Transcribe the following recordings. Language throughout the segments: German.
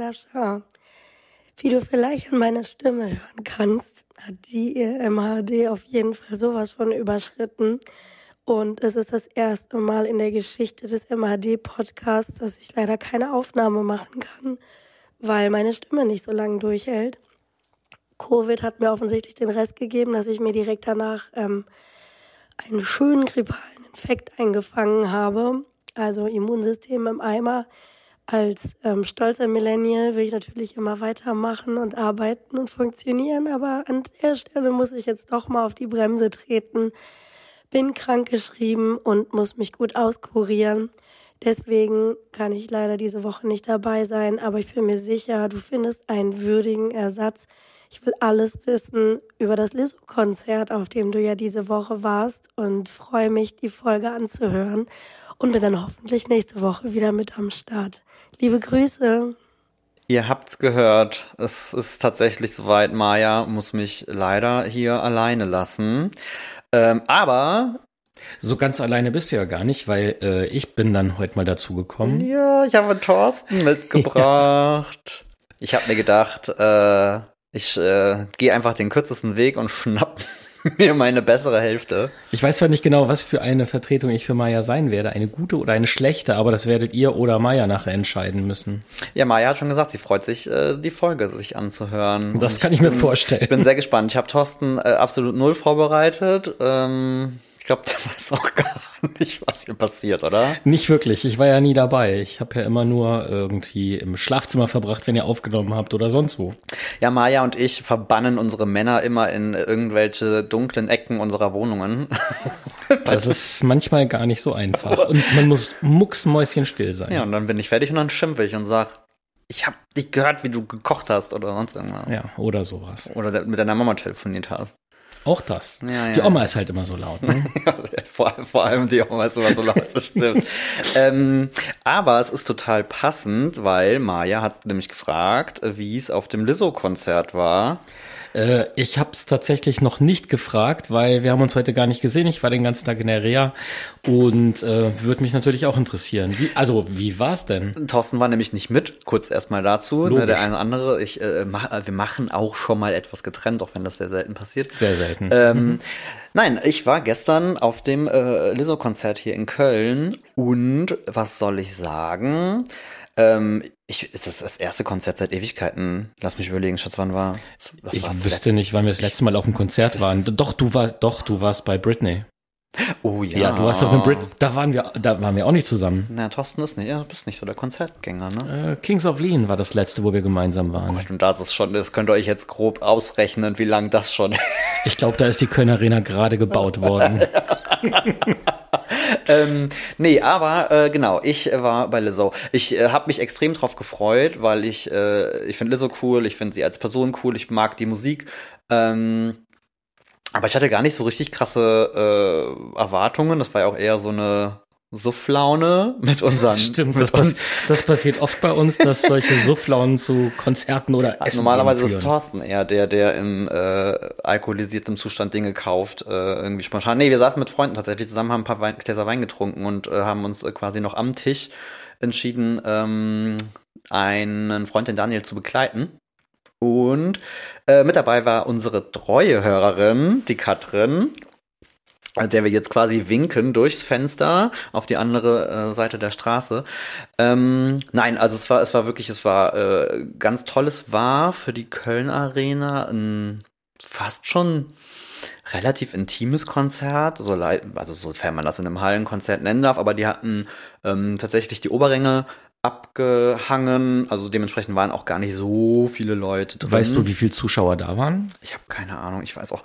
Sascha. Wie du vielleicht an meiner Stimme hören kannst, hat die ihr MHD auf jeden Fall sowas von überschritten. Und es ist das erste Mal in der Geschichte des MHD-Podcasts, dass ich leider keine Aufnahme machen kann, weil meine Stimme nicht so lange durchhält. Covid hat mir offensichtlich den Rest gegeben, dass ich mir direkt danach ähm, einen schönen grippalen Infekt eingefangen habe. Also Immunsystem im Eimer als ähm, stolzer Millennial will ich natürlich immer weitermachen und arbeiten und funktionieren, aber an der Stelle muss ich jetzt doch mal auf die Bremse treten. Bin krank geschrieben und muss mich gut auskurieren. Deswegen kann ich leider diese Woche nicht dabei sein, aber ich bin mir sicher, du findest einen würdigen Ersatz. Ich will alles wissen über das Lizzo-Konzert, auf dem du ja diese Woche warst und freue mich, die Folge anzuhören und bin dann hoffentlich nächste Woche wieder mit am Start. Liebe Grüße. Ihr habt's gehört. Es ist tatsächlich soweit. Maya muss mich leider hier alleine lassen. Ähm, aber so ganz alleine bist du ja gar nicht, weil äh, ich bin dann heute mal dazu gekommen. Ja, ich habe Thorsten mitgebracht. ja. Ich habe mir gedacht, äh, ich äh, gehe einfach den kürzesten Weg und schnapp mir meine bessere Hälfte. Ich weiß zwar nicht genau, was für eine Vertretung ich für Maya sein werde, eine gute oder eine schlechte, aber das werdet ihr oder Maya nachher entscheiden müssen. Ja, Maya hat schon gesagt, sie freut sich, äh, die Folge sich anzuhören. Das kann ich, ich mir vorstellen. Ich bin sehr gespannt. Ich habe Thorsten äh, absolut null vorbereitet. Ähm glaube, der weiß auch gar nicht, was hier passiert, oder? Nicht wirklich. Ich war ja nie dabei. Ich habe ja immer nur irgendwie im Schlafzimmer verbracht, wenn ihr aufgenommen habt oder sonst wo. Ja, Maja und ich verbannen unsere Männer immer in irgendwelche dunklen Ecken unserer Wohnungen. das ist manchmal gar nicht so einfach. Und man muss mucksmäuschenstill sein. Ja, und dann bin ich fertig und dann schimpfe ich und sag, ich habe nicht gehört, wie du gekocht hast oder sonst irgendwas. Ja, oder sowas. Oder mit deiner Mama telefoniert hast. Auch das. Ja, ja, die Oma ist halt immer so laut. Ne? vor, vor, allem die Oma ist immer so laut, das stimmt. ähm, aber es ist total passend, weil Maya hat nämlich gefragt, wie es auf dem Lizzo-Konzert war. Äh, ich habe es tatsächlich noch nicht gefragt, weil wir haben uns heute gar nicht gesehen. Ich war den ganzen Tag in der Reha und äh, würde mich natürlich auch interessieren. Wie, also, wie war's denn? Thorsten war nämlich nicht mit, kurz erstmal dazu. Ne, der eine oder andere, ich, äh, mach, wir machen auch schon mal etwas getrennt, auch wenn das sehr selten passiert. Sehr selten. Ähm, mhm. Nein, ich war gestern auf dem äh, Lizzo-Konzert hier in Köln und was soll ich sagen? Ähm, ich, ist das das erste Konzert seit Ewigkeiten? Lass mich überlegen, Schatz, wann war? ich wüsste nicht, wann wir das letzte Mal auf dem Konzert waren. Doch, du warst, doch, du warst bei Britney. Oh ja. Ja, du warst auf dem Brit, da waren wir, da waren wir auch nicht zusammen. Na, Thorsten ist nicht, ja, du bist nicht so der Konzertgänger, ne? Äh, Kings of Lean war das letzte, wo wir gemeinsam waren. Oh Gott, und das ist schon, das könnt ihr euch jetzt grob ausrechnen, wie lang das schon. ich glaube, da ist die Köln Arena gerade gebaut worden. ähm, nee, aber äh, genau, ich äh, war bei Lizzo. Ich äh, habe mich extrem drauf gefreut, weil ich, äh, ich finde Lizzo cool, ich finde sie als Person cool, ich mag die Musik. Ähm, aber ich hatte gar nicht so richtig krasse äh, Erwartungen. Das war ja auch eher so eine Sufflaune mit unseren. Stimmt, mit das, pass das, passiert oft bei uns, dass solche Sufflaunen zu Konzerten oder Essen Normalerweise ist Thorsten eher der, der in äh, alkoholisiertem Zustand Dinge kauft, äh, irgendwie spontan. Nee, wir saßen mit Freunden tatsächlich zusammen, haben ein paar Wein, Gläser Wein getrunken und äh, haben uns äh, quasi noch am Tisch entschieden, ähm, einen Freund, den Daniel, zu begleiten. Und äh, mit dabei war unsere treue Hörerin, die Katrin der wir jetzt quasi winken durchs Fenster auf die andere äh, Seite der Straße. Ähm, nein, also es war, es war wirklich, es war äh, ganz toll. Es war für die Köln Arena ein fast schon relativ intimes Konzert, so also sofern man das in einem Hallenkonzert nennen darf, aber die hatten ähm, tatsächlich die Oberränge abgehangen. Also dementsprechend waren auch gar nicht so viele Leute drin. Weißt du, wie viele Zuschauer da waren? Ich habe keine Ahnung. Ich weiß auch.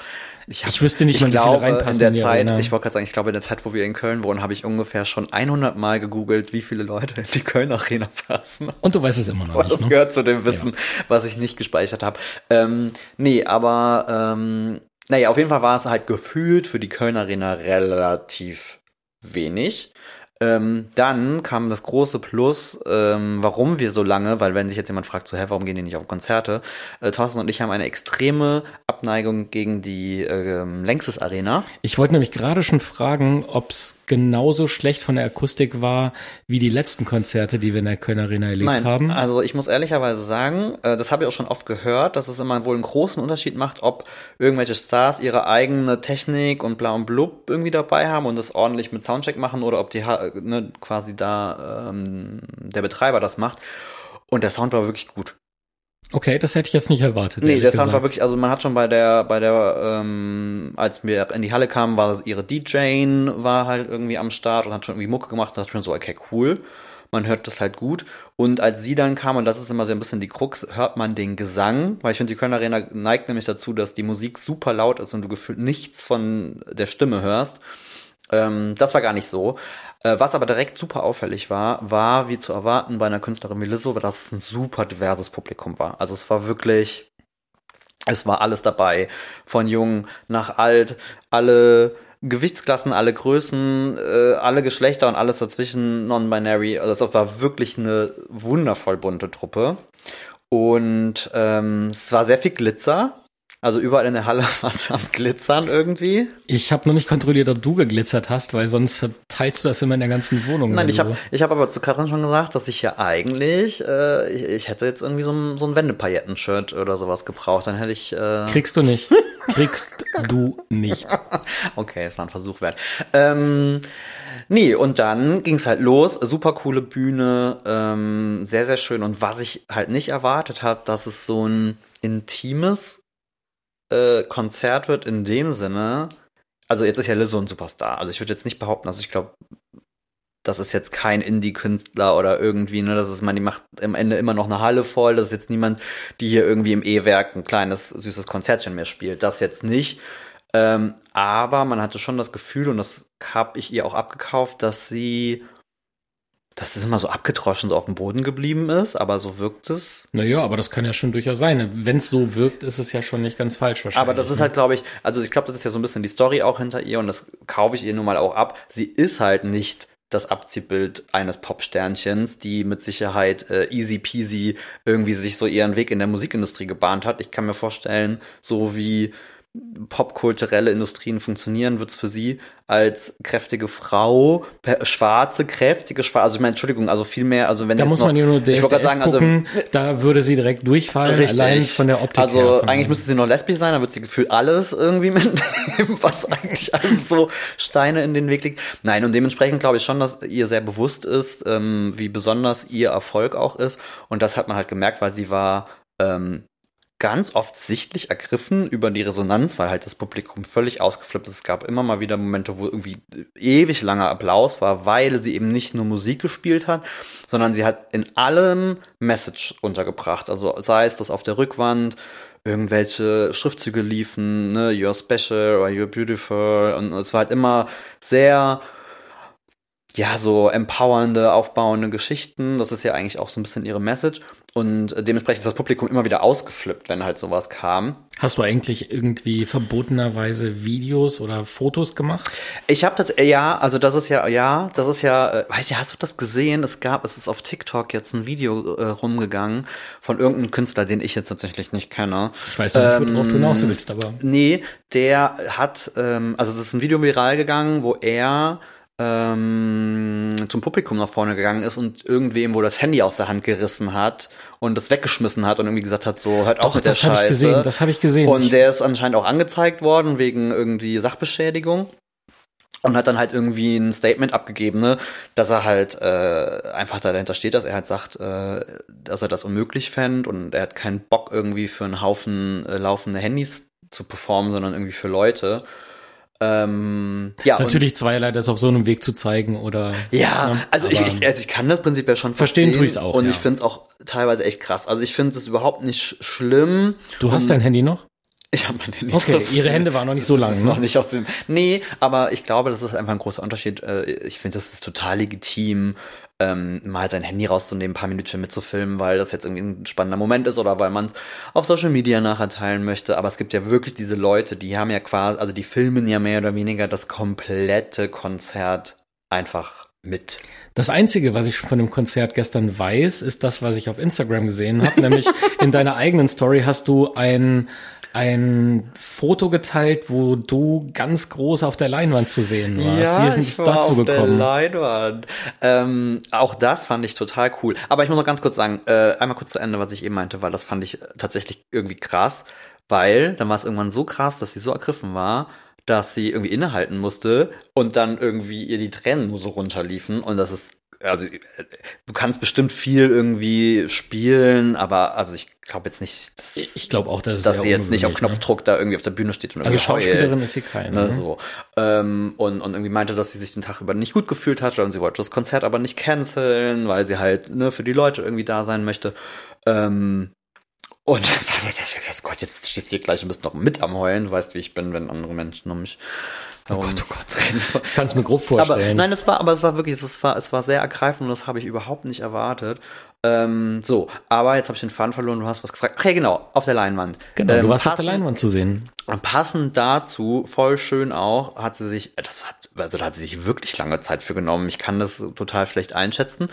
Ich, hab, ich wüsste nicht, ich glaube, in der in Zeit, Arena. ich wollte gerade sagen, ich glaube, in der Zeit, wo wir in Köln wohnen, habe ich ungefähr schon 100 Mal gegoogelt, wie viele Leute in die Köln Arena passen. Und du weißt es immer noch nicht. Das ne? gehört zu dem Wissen, ja. was ich nicht gespeichert habe. Ähm, nee, aber ähm, naja, auf jeden Fall war es halt gefühlt für die Köln Arena relativ wenig. Ähm, dann kam das große Plus, ähm, warum wir so lange, weil wenn sich jetzt jemand fragt, so, hä, warum gehen die nicht auf Konzerte? Äh, Thorsten und ich haben eine extreme Abneigung gegen die ähm, Längstes Arena. Ich wollte nämlich gerade schon fragen, ob es genauso schlecht von der Akustik war wie die letzten Konzerte, die wir in der Köln Arena erlebt Nein, haben. also ich muss ehrlicherweise sagen, äh, das habe ich auch schon oft gehört, dass es immer wohl einen großen Unterschied macht, ob irgendwelche Stars ihre eigene Technik und bla und blub irgendwie dabei haben und das ordentlich mit Soundcheck machen oder ob die ha- ne, quasi da ähm, der Betreiber das macht. Und der Sound war wirklich gut. Okay, das hätte ich jetzt nicht erwartet. Nee, der Sound gesagt. war wirklich, also man hat schon bei der, bei der, ähm, als wir in die Halle kamen, war ihre DJ war halt irgendwie am Start und hat schon irgendwie Mucke gemacht und dachte schon so, okay, cool. Man hört das halt gut. Und als sie dann kam, und das ist immer so ein bisschen die Krux, hört man den Gesang, weil ich finde, die Kölner Arena neigt nämlich dazu, dass die Musik super laut ist und du gefühlt nichts von der Stimme hörst. Ähm, das war gar nicht so. Äh, was aber direkt super auffällig war, war, wie zu erwarten bei einer Künstlerin wie Lizzo, dass es ein super diverses Publikum war. Also es war wirklich, es war alles dabei. Von jung nach alt, alle Gewichtsklassen, alle Größen, äh, alle Geschlechter und alles dazwischen, non-binary. Also es war wirklich eine wundervoll bunte Truppe. Und ähm, es war sehr viel Glitzer. Also überall in der Halle war es am Glitzern irgendwie. Ich habe noch nicht kontrolliert, ob du geglitzert hast, weil sonst verteilst du das immer in der ganzen Wohnung. Nein, ich habe ich hab aber zu Katrin schon gesagt, dass ich ja eigentlich, äh, ich, ich hätte jetzt irgendwie so ein, so ein Wendepailletten-Shirt oder sowas gebraucht. Dann hätte ich, äh, Kriegst du nicht. Kriegst du nicht. okay, es war ein Versuch wert. Ähm, nee, und dann ging's halt los. Super coole Bühne, ähm, sehr, sehr schön. Und was ich halt nicht erwartet habe, dass es so ein intimes äh, Konzert wird in dem Sinne. Also jetzt ist ja Lizzo ein Superstar. Also ich würde jetzt nicht behaupten, also ich glaube, das ist jetzt kein Indie-Künstler oder irgendwie, ne, das ist, man, die macht am Ende immer noch eine Halle voll, das ist jetzt niemand, die hier irgendwie im E-Werk ein kleines, süßes Konzertchen mehr spielt, das jetzt nicht, ähm, aber man hatte schon das Gefühl, und das habe ich ihr auch abgekauft, dass sie, dass es immer so abgedroschen so auf dem Boden geblieben ist, aber so wirkt es. Naja, aber das kann ja schon durchaus sein. Wenn es so wirkt, ist es ja schon nicht ganz falsch wahrscheinlich. Aber das ist halt, glaube ich, also ich glaube, das ist ja so ein bisschen die Story auch hinter ihr und das kaufe ich ihr nun mal auch ab. Sie ist halt nicht das Abziehbild eines Popsternchens, die mit Sicherheit äh, easy peasy irgendwie sich so ihren Weg in der Musikindustrie gebahnt hat. Ich kann mir vorstellen, so wie popkulturelle Industrien funktionieren, wird's für sie als kräftige Frau, schwarze, kräftige, schwarze, also ich meine, Entschuldigung, also viel mehr, also wenn da muss noch, man ja nur ich DSDS gerade sagen, also gucken, da würde sie direkt durchfallen, Richtig. allein von der Optik Also her. eigentlich müsste sie noch lesbisch sein, dann wird sie gefühlt alles irgendwie mitnehmen, was eigentlich alles so Steine in den Weg liegt. Nein, und dementsprechend glaube ich schon, dass ihr sehr bewusst ist, ähm, wie besonders ihr Erfolg auch ist. Und das hat man halt gemerkt, weil sie war ähm, ganz oft sichtlich ergriffen über die Resonanz, weil halt das Publikum völlig ausgeflippt ist. Es gab immer mal wieder Momente, wo irgendwie ewig langer Applaus war, weil sie eben nicht nur Musik gespielt hat, sondern sie hat in allem Message untergebracht. Also sei es das auf der Rückwand, irgendwelche Schriftzüge liefen, ne, you're special or you're beautiful und es war halt immer sehr ja, so empowernde, aufbauende Geschichten. Das ist ja eigentlich auch so ein bisschen ihre Message. Und dementsprechend ist das Publikum immer wieder ausgeflippt, wenn halt sowas kam. Hast du eigentlich irgendwie verbotenerweise Videos oder Fotos gemacht? Ich habe das, ja, also das ist ja, ja, das ist ja, äh, weißt du, hast du das gesehen? Es gab, es ist auf TikTok jetzt ein Video äh, rumgegangen von irgendeinem Künstler, den ich jetzt tatsächlich nicht kenne. Ich weiß nicht, worauf du Ähm, hinaus willst, aber Nee, der hat, ähm, also es ist ein Video viral gegangen, wo er ähm, zum Publikum nach vorne gegangen ist und irgendwem, wo das Handy aus der Hand gerissen hat und das weggeschmissen hat und irgendwie gesagt hat, so, hört mit der das hab ich Scheiße. gesehen, das hab ich gesehen. Und der ist anscheinend auch angezeigt worden wegen irgendwie Sachbeschädigung und hat dann halt irgendwie ein Statement abgegeben, ne, dass er halt äh, einfach da dahinter steht, dass er halt sagt, äh, dass er das unmöglich fänd und er hat keinen Bock irgendwie für einen Haufen äh, laufende Handys zu performen, sondern irgendwie für Leute. Ähm, ja, ist natürlich zweierlei, das auf so einem Weg zu zeigen oder. ja, ne, also ich, ich, also ich kann das prinzipiell schon Verstehen verstehen. tue ich's auch, Und ja. ich finde es auch teilweise echt krass. Also ich finde es überhaupt nicht sch schlimm. Du hast Und- dein Handy noch? Ich habe mein Handy. Okay, das- ihre Hände waren noch nicht so lang, ist ne? noch nicht aus dem. Nee, aber ich glaube, das ist einfach ein großer Unterschied. Äh, Ich finde, das ist total legitim, ähm, mal sein Handy rauszunehmen, ein paar Minuten mitzufilmen, weil das jetzt irgendwie ein spannender Moment ist oder weil man es auf Social Media nachher teilen möchte. Aber es gibt ja wirklich diese Leute, die haben ja quasi, also die filmen ja mehr oder weniger das komplette Konzert einfach mit. Das Einzige, was ich von dem Konzert gestern weiß, ist das, was ich auf Instagram gesehen habe. nämlich in deiner eigenen Story hast du ein, ein Foto geteilt, wo du ganz groß auf der Leinwand zu sehen warst. Ja, Wie ist ich es war dazu auf gekommen? Der Leinwand. Ähm, auch das fand ich total cool. Aber ich muss noch ganz kurz sagen, äh, einmal kurz zu Ende, was ich eben meinte, weil das fand ich tatsächlich irgendwie krass, weil dann war es irgendwann so krass, dass sie so ergriffen war, dass sie irgendwie innehalten musste und dann irgendwie ihr die Tränen nur so runterliefen und das ist also äh, du kannst bestimmt viel irgendwie spielen, aber also ich glaube jetzt nicht, dass, Ich glaube auch, dass, dass sie jetzt nicht auf ungewöhnlich, Knopfdruck da irgendwie auf der Bühne steht und Ne? Also irgendwie heult. Schauspielerin ist sie keine. Ne, ne? so. Ähm, und, und irgendwie meinte, dass sie sich den Tag über nicht gut gefühlt hatte und sie wollte das Konzert aber nicht canceln, weil sie halt ne, für die Leute irgendwie da sein möchte. Ähm, und das war das, das, das Gott, jetzt stehst du hier gleich und bist noch mit am Heulen. Du weißt, wie ich bin, wenn andere Menschen um mich. Oh Gott, oh Gott. Ich kann es mir grob aber vorstellen. nein, es war, aber es war wirklich, es war, es war sehr ergreifend und das habe ich überhaupt nicht erwartet. Ähm, so, aber jetzt habe ich den Faden verloren. Du hast was gefragt. Ach ja, genau, auf der Leinwand. genau, Ähm, du warst auf der passend- Leinwand zu sehen. und passend dazu, voll schön auch, hat sie sich, das hat, also da hat sie sich wirklich lange Zeit für genommen. Ich kann das total schlecht einschätzen.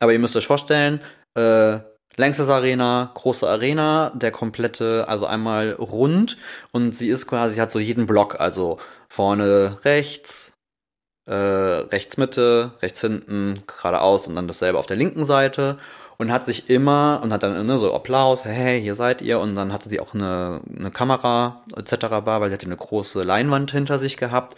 Aber ihr müsst euch vorstellen, äh, längstes Arena, große Arena, der komplette, also einmal rund und sie ist quasi, sie hat so jeden Block, also vorne rechts, äh, rechts Mitte, rechts hinten, geradeaus und dann dasselbe auf der linken Seite und hat sich immer und hat dann ne, so Applaus, hey, hier seid ihr und dann hatte sie auch eine, eine Kamera etc. bar, weil sie hatte eine große Leinwand hinter sich gehabt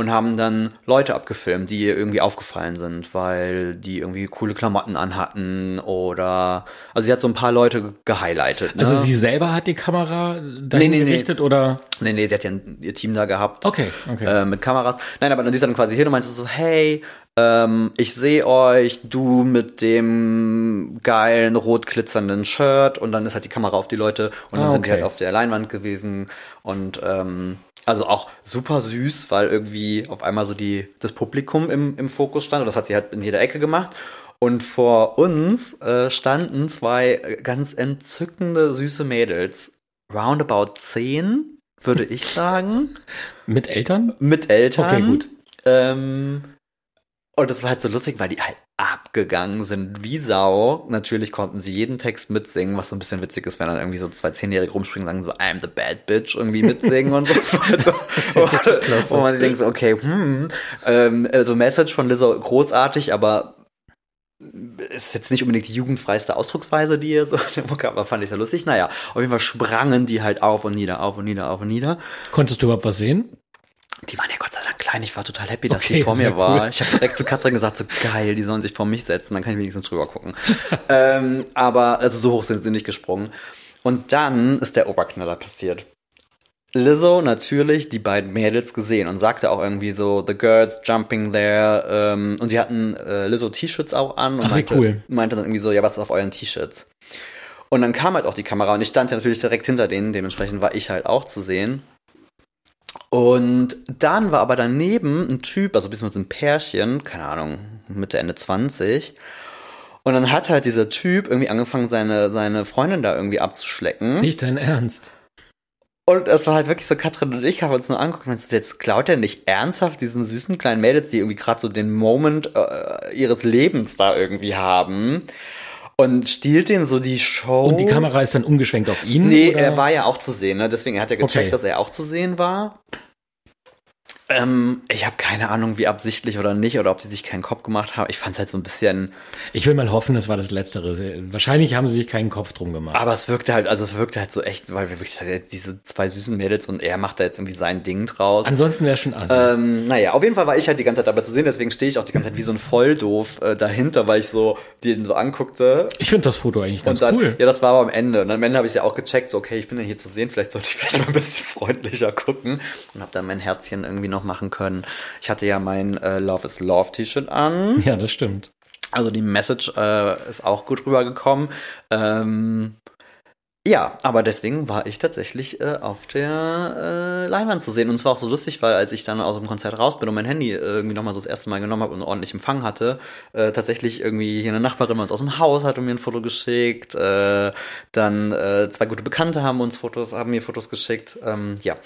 und haben dann Leute abgefilmt, die ihr irgendwie aufgefallen sind, weil die irgendwie coole Klamotten anhatten oder also sie hat so ein paar Leute gehighlightet. Ne? Also sie selber hat die Kamera dahin Nee, nee, nee. gerichtet oder? nee, nee, sie hat ja ihr Team da gehabt Okay, okay. äh, mit Kameras. Nein, aber dann siehst du dann quasi hin und meinst so, hey, ähm, ich sehe euch, du mit dem geilen rot glitzernden Shirt und dann ist halt die Kamera auf die Leute und dann Ah, sind die okay. halt auf der Leinwand gewesen und ähm, also auch super süß, weil irgendwie auf einmal so die das Publikum im, im Fokus stand und das hat sie halt in jeder Ecke gemacht. Und vor uns äh, standen zwei ganz entzückende, süße Mädels. Roundabout zehn, würde ich sagen Mit Eltern? mit Eltern. Okay, gut. Ähm, und das war halt so lustig, weil die halt abgegangen sind wie Sau. Natürlich konnten sie jeden Text mitsingen, was so ein bisschen witzig ist, wenn dann irgendwie so zwei Zehnjährige rumspringen und sagen so, I'm the bad bitch irgendwie mitsingen und so. Das halt so klasse. wo man denkt so, okay, hm, ähm, also Message von Lizzo großartig, aber ist jetzt nicht unbedingt die jugendfreiste Ausdrucksweise, die ihr so Mucke, aber fand ich sehr lustig. Naja, auf jeden Fall sprangen die halt auf und nieder, auf und nieder, auf und nieder. Konntest du überhaupt was sehen? Die waren ja Gott sei Dank klein. Ich war total happy, dass Okay, die vor mir war. cool. Ich habe direkt zu Katrin gesagt, so geil, die sollen sich vor mich setzen, dann kann ich wenigstens drüber gucken. ähm, aber also so hoch sind sie nicht gesprungen. Und dann ist der Oberknaller passiert. Lizzo natürlich die beiden Mädels gesehen und sagte auch irgendwie so, the girls jumping there. Ähm, und sie hatten äh, Lizzo T-Shirts auch an und Ach, meinte, cool. meinte dann irgendwie so, ja, was ist auf euren T-Shirts? Und dann kam halt auch die Kamera und ich stand ja natürlich direkt hinter denen, dementsprechend war ich halt auch zu sehen. Und dann war aber daneben ein Typ, also beziehungsweise ein Pärchen, keine Ahnung, Mitte, Ende 20. Und dann hat halt dieser Typ irgendwie angefangen, seine, seine Freundin da irgendwie abzuschlecken. Nicht dein Ernst. Und es war halt wirklich so, Katrin und ich haben uns nur angeguckt und meinst, jetzt klaut er nicht ernsthaft diesen süßen kleinen Mädels, die irgendwie gerade so den Moment äh, ihres Lebens da irgendwie haben und stiehlt denen so die Show. Und die Kamera ist dann umgeschwenkt auf ihn? Nee, oder? er war ja auch zu sehen, ne? Deswegen hat er gecheckt, Okay. dass er auch zu sehen war. Ähm, ich habe keine Ahnung, wie absichtlich oder nicht, oder ob sie sich keinen Kopf gemacht haben. Ich fand es halt so ein bisschen, Ich will mal hoffen, es war das Letztere. Wahrscheinlich haben sie sich keinen Kopf drum gemacht. aber es wirkte halt, also es wirkte halt so echt, weil wir wirklich diese zwei süßen Mädels und er macht da jetzt irgendwie sein Ding draus. Ansonsten wäre es schon assi. Ähm, naja, auf jeden Fall war ich halt die ganze Zeit dabei zu sehen, deswegen stehe ich auch die ganze Zeit wie so ein Volldoof äh, dahinter, weil ich so den so anguckte. ich finde das Foto eigentlich ganz und dann, cool. ja, das war aber am Ende. Und am Ende habe ich ja auch gecheckt, so, okay, ich bin ja hier zu sehen, vielleicht sollte ich vielleicht mal ein bisschen freundlicher gucken. Und habe dann mein Herzchen irgendwie noch machen können. Ich hatte ja mein äh, Love is Love T-Shirt an. Ja, das stimmt. Also die Message äh, ist auch gut rübergekommen. Ähm, ja, aber deswegen war ich tatsächlich äh, auf der äh, Leinwand zu sehen. Und es war auch so lustig, weil als ich dann aus dem Konzert raus bin und mein Handy äh, irgendwie nochmal so das erste Mal genommen habe und ordentlich Empfang hatte, äh, tatsächlich irgendwie hier eine Nachbarin bei uns aus dem Haus hat mir ein Foto geschickt. Äh, dann äh, zwei gute Bekannte haben uns Fotos, haben mir Fotos geschickt. Ähm, ja.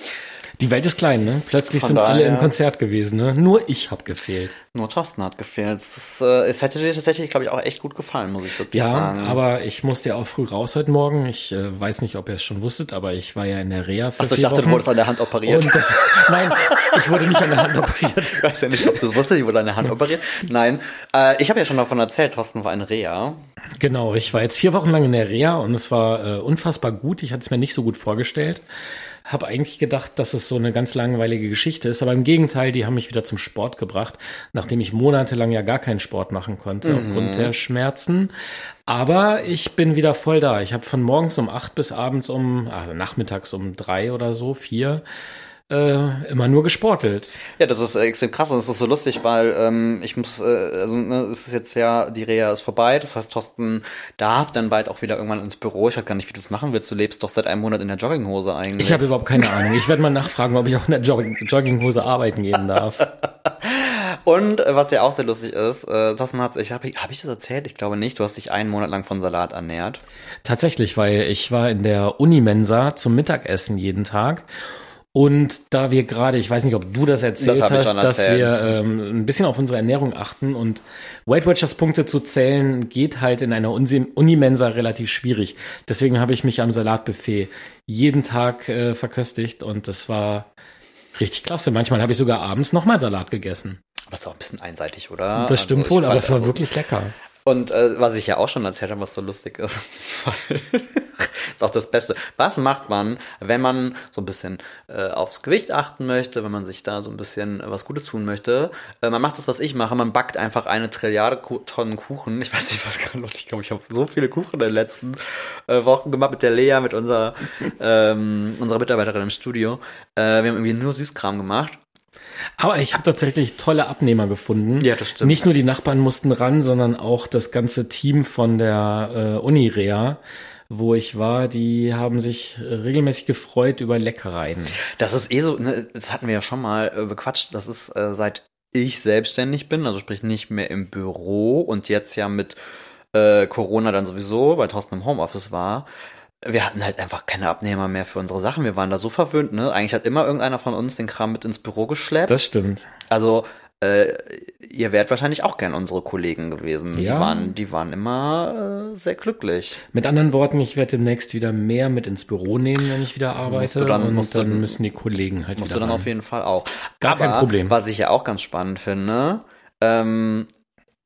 Die Welt ist klein, ne? Plötzlich Von sind alle im Konzert gewesen, ne? Nur ich hab gefehlt. Nur Thorsten hat gefehlt. Es, ist, äh, es hätte dir tatsächlich, glaube ich, auch echt gut gefallen, muss ich wirklich Ja, sagen. aber ich musste ja auch früh raus heute Morgen. Ich äh, weiß nicht, ob ihr es schon wusstet, aber ich war ja in der Reha für Achso, ich dachte, du Wochen. wurdest an der Hand operiert. Das, nein, ich wurde nicht an der Hand operiert. Ich weiß ja nicht, ob du es wusstest, ich wurde an der Hand operiert. Nein, äh, ich habe ja schon davon erzählt, Thorsten war in Reha. Genau, ich war jetzt vier Wochen lang in der Reha und es war äh, unfassbar gut. Ich hatte es mir nicht so gut vorgestellt. Habe eigentlich gedacht, dass es so eine ganz langweilige Geschichte ist, aber im Gegenteil, die haben mich wieder zum Sport gebracht, nachdem ich monatelang ja gar keinen Sport machen konnte aufgrund der Schmerzen. Aber ich bin wieder voll da. Ich habe von morgens um acht bis abends um, also nachmittags um drei oder so, vier, äh, immer nur gesportelt. Ja, das ist äh, extrem krass und es ist so lustig, weil ähm, ich muss, äh, also ne, es ist jetzt ja, die Reha ist vorbei, das heißt, Thorsten darf dann bald auch wieder irgendwann ins Büro. Ich weiß gar nicht, wie du das machen willst. Du lebst doch seit einem Monat in der Jogginghose eigentlich. Ich habe überhaupt keine Ahnung. Ich werde mal nachfragen, ob ich auch in der Jogging Jogginghose arbeiten gehen darf. Und äh, was ja auch sehr lustig ist, äh, Thorsten hat, ich habe hab ich das erzählt? Ich glaube nicht. Du hast dich einen Monat lang von Salat ernährt. Tatsächlich, weil ich war in der Unimensa zum Mittagessen jeden Tag. Und da wir gerade, ich weiß nicht, ob du das erzählt Das hast, dass erzählt. wir ähm, ein bisschen auf unsere Ernährung achten und Weight Watchers Punkte zu zählen geht halt in einer Unimensa relativ schwierig. Deswegen habe ich mich am Salatbuffet jeden Tag äh, verköstigt und das war richtig klasse. Manchmal habe ich sogar abends nochmal Salat gegessen. Aber das ist auch ein bisschen einseitig, oder? Das stimmt Also, wohl, aber es war also- wirklich lecker. Und äh, was ich ja auch schon erzählt habe, was so lustig ist, weil ist auch das Beste. Was macht man, wenn man so ein bisschen äh, aufs Gewicht achten möchte, wenn man sich da so ein bisschen äh, was Gutes tun möchte? Äh, man macht das, was ich mache, man backt einfach eine Trilliarde Tonnen Kuchen. Ich weiß nicht, was gerade los ist. Ich glaube, ich habe so viele Kuchen in den letzten äh, Wochen gemacht mit der Lea, mit unserer, ähm, unserer Mitarbeiterin im Studio. Äh, wir haben irgendwie nur Süßkram gemacht. Aber ich habe tatsächlich tolle Abnehmer gefunden. Ja, das stimmt. Nicht nur die Nachbarn mussten ran, sondern auch das ganze Team von der äh, Unirea, wo ich war, die haben sich äh, regelmäßig gefreut über Leckereien. Das ist eh so, ne, das hatten wir ja schon mal äh, bequatscht, das ist äh, seit ich selbstständig bin, also sprich nicht mehr im Büro und jetzt ja mit äh, Corona dann sowieso, weil Thorsten im Homeoffice war. Wir hatten halt einfach keine Abnehmer mehr für unsere Sachen. Wir waren da so verwöhnt, ne? Eigentlich hat immer irgendeiner von uns den Kram mit ins Büro geschleppt. Das stimmt. also, äh, ihr wärt wahrscheinlich auch gern unsere Kollegen gewesen. Ja. Die waren, die waren immer äh, sehr glücklich. Mit anderen Worten, ich werde demnächst wieder mehr mit ins Büro nehmen, wenn ich wieder arbeite. dann- und musst dann müssen die Kollegen halt Musst wieder du dann ran. auf jeden Fall auch. Gar Aber, kein Problem. Was ich ja auch ganz spannend finde, ähm,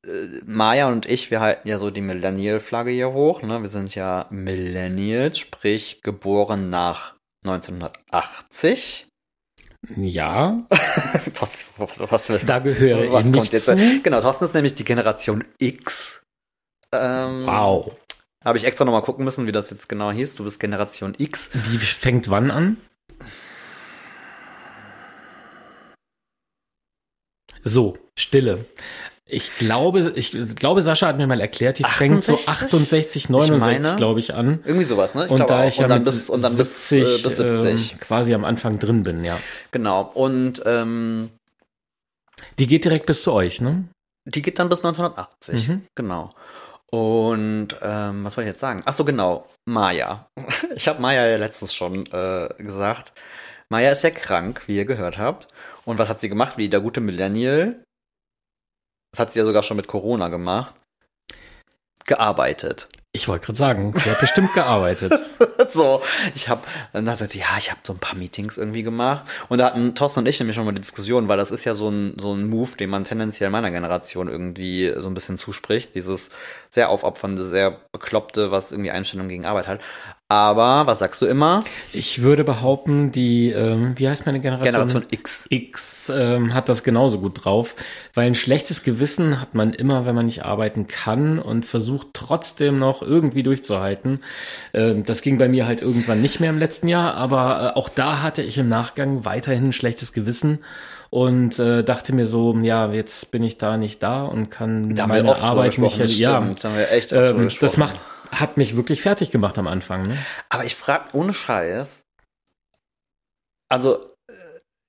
äh, Maya und ich, wir halten ja so die Millennial-Flagge hier hoch. Ne? Wir sind ja Millennials, sprich geboren nach 1980. Ja, Thorsten, was, was, was, Da gehöre was ich nicht jetzt? zu. Genau, Thorsten ist nämlich die Generation X. Ähm, wow. Habe ich extra nochmal gucken müssen, wie das jetzt genau hieß. Du bist Generation X. Die fängt wann an? So, Stille. Ich glaube, ich glaube, Sascha hat mir mal erklärt, die fängt so 68? 68, 69, Ich meine- glaube ich, an. Irgendwie sowas, ne? Ich und da auch. ich ja und dann mit bis, und dann bis, 70, äh, bis 70. Ähm, quasi am Anfang drin bin, ja. Genau. Und ähm, Die geht direkt bis zu euch, ne? Die geht dann bis 1980. Mhm. Genau. Und ähm, was wollte ich jetzt sagen? Ach so, genau. Maya. Ich habe Maya ja letztens schon äh, gesagt. Maya ist ja krank, wie ihr gehört habt. Und was hat sie gemacht? Wie der gute Millennial. Das hat sie ja sogar schon mit Corona gemacht. Gearbeitet. Ich wollte gerade sagen, sie hat bestimmt gearbeitet. so, ich habe, dann dachte sie, ja, ich habe so ein paar Meetings irgendwie gemacht. Und da hatten Thorsten und ich nämlich schon mal die Diskussion, weil das ist ja so ein, so ein Move, den man tendenziell meiner Generation irgendwie so ein bisschen zuspricht. Dieses sehr aufopfernde, sehr bekloppte, was irgendwie Einstellung gegen Arbeit hat. Aber, was sagst du immer? Ich würde behaupten, die, ähm, wie heißt meine Generation? Generation X. X ähm, hat das genauso gut drauf, weil ein schlechtes Gewissen hat man immer, wenn man nicht arbeiten kann und versucht trotzdem noch irgendwie durchzuhalten. Ähm, das ging bei mir halt irgendwann nicht mehr im letzten Jahr, aber äh, auch da hatte ich im Nachgang weiterhin ein schlechtes Gewissen und äh, dachte mir so, ja, jetzt bin ich da nicht da und kann Da meine Arbeit nicht, gesprochen, das ja, ähm, das macht, hat mich wirklich fertig gemacht am Anfang. Ne? Aber ich frage ohne Scheiß, also äh,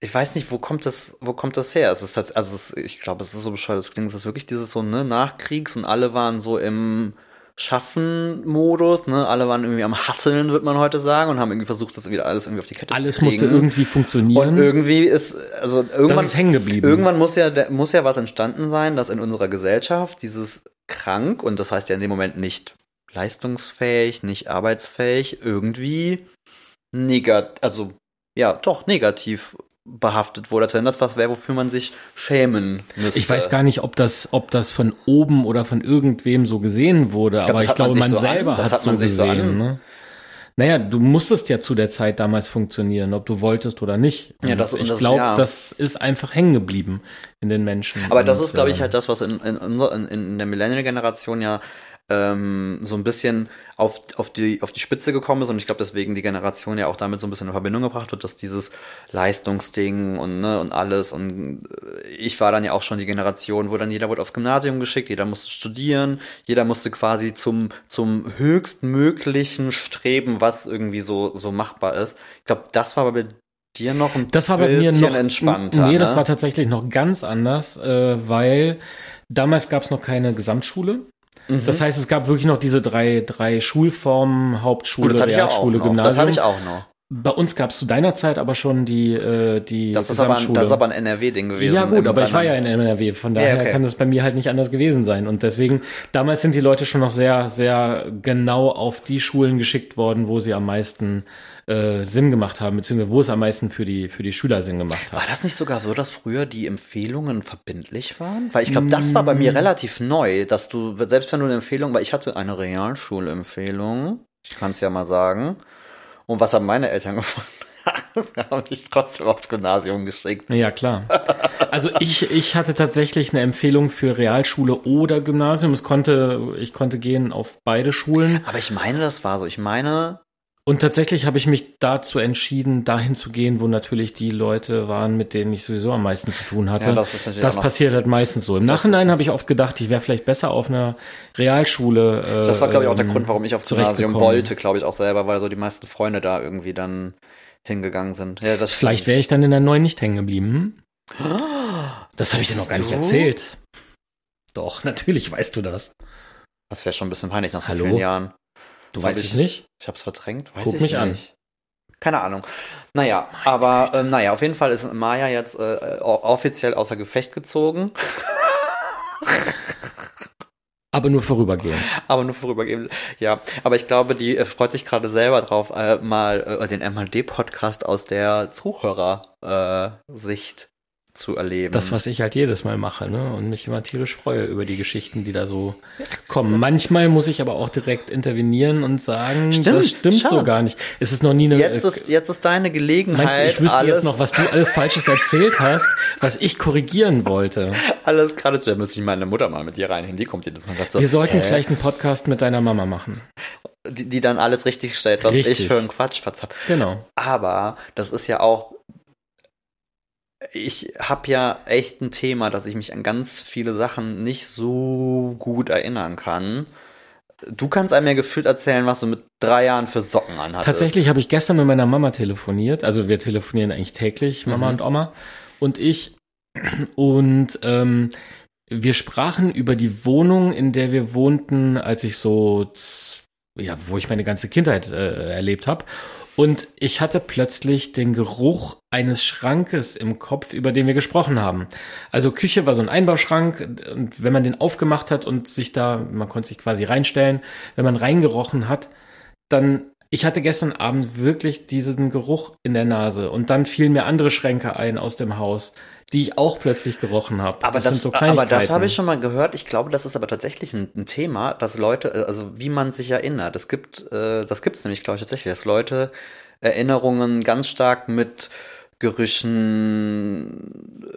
ich weiß nicht, wo kommt das, wo kommt das her? Es ist also es, ich glaube, es ist so bescheuert, es klingt, es ist wirklich dieses so ne Nachkriegs und alle waren so im Schaffen-Modus, ne? Alle waren irgendwie am Hasseln, wird man heute sagen, und haben irgendwie versucht, das wieder alles irgendwie auf die Kette Alles zu kriegen. musste irgendwie funktionieren. Und irgendwie ist, also irgendwann, ist hängen geblieben. irgendwann muss ja, muss ja was entstanden sein, dass in unserer Gesellschaft dieses krank, und das heißt ja in dem Moment nicht leistungsfähig, nicht arbeitsfähig, irgendwie negat, also, ja, doch, negativ behaftet wurde, als wenn das was wäre, wofür man sich schämen müsste. Ich weiß gar nicht, ob das, ob das von oben oder von irgendwem so gesehen wurde, glaub, aber ich man glaube, sich man so an- selber das hat hat so man so gesehen. an- ne? Naja, du musstest ja zu der Zeit damals funktionieren, ob du wolltest oder nicht. Ja, das- ich glaube, ja. das ist einfach hängen geblieben in den Menschen. Aber das ist, glaube ich, äh, halt das, was in, in, in der Millennial-Generation ja ähm, so ein bisschen auf, auf, die, auf die Spitze gekommen ist und ich glaube, deswegen die Generation ja auch damit so ein bisschen in Verbindung gebracht wird, dass dieses Leistungsding und, ne, und alles und äh, ich war dann ja auch schon die Generation, wo dann jeder wurde aufs Gymnasium geschickt, jeder musste studieren, jeder musste quasi zum, zum höchstmöglichen streben, was irgendwie so, so machbar ist. Ich glaube, das war bei dir noch ein Das war bei mir noch entspannter. Nee, ne? das war tatsächlich noch ganz anders, äh, weil damals gab es noch keine Gesamtschule. Mhm. Das heißt, es gab wirklich noch diese drei, drei Schulformen, Hauptschule, ja auch Realschule. Gymnasium. Das hatte ich auch noch. Bei uns gab es zu deiner Zeit aber schon die, äh, die Das ist, aber ein, das ist aber ein NRW-Ding gewesen. ja gut, aber ich war ja in NRW, von daher okay. kann das bei mir halt nicht anders gewesen sein. Und deswegen, damals sind die Leute schon noch sehr, sehr genau auf die Schulen geschickt worden, wo sie am meisten äh, Sinn gemacht haben, beziehungsweise wo es am meisten für die, für die Schüler Sinn gemacht hat. War das nicht sogar so, dass früher die Empfehlungen verbindlich waren? Weil ich glaube, das war bei mir relativ neu, dass du, selbst wenn du eine Empfehlung, weil ich hatte eine Realschulempfehlung, ich kann es ja mal sagen. Und was haben meine Eltern gefunden? Sie haben mich trotzdem aufs Gymnasium geschickt. Ja, klar. Also ich, ich hatte tatsächlich eine Empfehlung für Realschule oder Gymnasium. Es konnte, ich konnte gehen auf beide Schulen. Aber ich meine, das war so. Ich meine, Und tatsächlich habe ich mich dazu entschieden, dahin zu gehen, wo natürlich die Leute waren, mit denen ich sowieso am meisten zu tun hatte. Ja, das das passiert halt meistens so. Im Nachhinein habe ich oft gedacht, ich wäre vielleicht besser auf einer Realschule. Äh, das war, glaube ich, auch der ähm, Grund, warum ich aufs Gymnasium wollte, glaube ich auch selber, weil so die meisten Freunde da irgendwie dann hingegangen sind. Ja, das Vielleicht wäre ich dann in der neuen nicht hängen geblieben. Hm? Das habe ich dir noch gar nicht So? erzählt. Doch, natürlich weißt du das. Das wäre schon ein bisschen peinlich nach so Hallo? vielen Jahren. Du weißt ich- es nicht? Ich hab's verdrängt. Weiß Guck ich mich an. nicht. Keine Ahnung. Naja, aber ähm, naja, auf jeden Fall ist Maya jetzt äh, o- offiziell außer Gefecht gezogen, Aber nur vorübergehend. aber nur vorübergehend. Ja, aber ich glaube, die äh, freut sich gerade selber drauf, äh, mal äh, den MHD-Podcast aus der Zuhörer-Sicht zu erleben. Das, was ich halt jedes Mal mache, ne? Und mich immer tierisch freue über die Geschichten, die da so kommen. Manchmal muss ich aber auch direkt intervenieren und sagen, Stimmt, das stimmt so scharf. gar nicht. Es ist noch nie eine. jetzt äh, ist jetzt ist deine Gelegenheit. Meinst du, ich wüsste jetzt noch, was du alles Falsches erzählt hast, was ich korrigieren wollte? alles gerade. Da müsste ich meine Mutter mal mit dir reinhängen. Die kommt jedes Mal so. Wir sollten äh, vielleicht einen Podcast mit deiner Mama machen. die, die dann alles richtig stellt, was Richtig. ich für einen Quatsch verzapft. Genau. Aber das ist ja auch. Ich habe ja echt ein Thema, dass ich mich an ganz viele Sachen nicht so gut erinnern kann. Du kannst einem ja gefühlt erzählen, was du mit drei Jahren für Socken anhattest. Tatsächlich habe ich gestern mit meiner Mama telefoniert. Also wir telefonieren eigentlich täglich, Mama Mhm. und Oma und ich. Und ähm, wir sprachen über die Wohnung, in der wir wohnten, als ich so, ja, wo ich meine ganze Kindheit äh, erlebt habe. Und ich hatte plötzlich den Geruch eines Schrankes im Kopf, über den wir gesprochen haben. Also Küche war so ein Einbauschrank und wenn man den aufgemacht hat und sich da, man konnte sich quasi reinstellen, wenn man reingerochen hat, dann ich hatte gestern Abend wirklich diesen Geruch in der Nase und dann fielen mir andere Schränke ein aus dem Haus, die ich auch plötzlich gerochen habe. Aber das, sind so aber das habe ich schon mal gehört. Ich glaube, das ist aber tatsächlich ein, ein Thema, dass Leute, äh, also wie man sich erinnert. Es gibt, äh, das gibt es nämlich, glaube ich, tatsächlich, dass Leute Erinnerungen ganz stark mit Gerüchen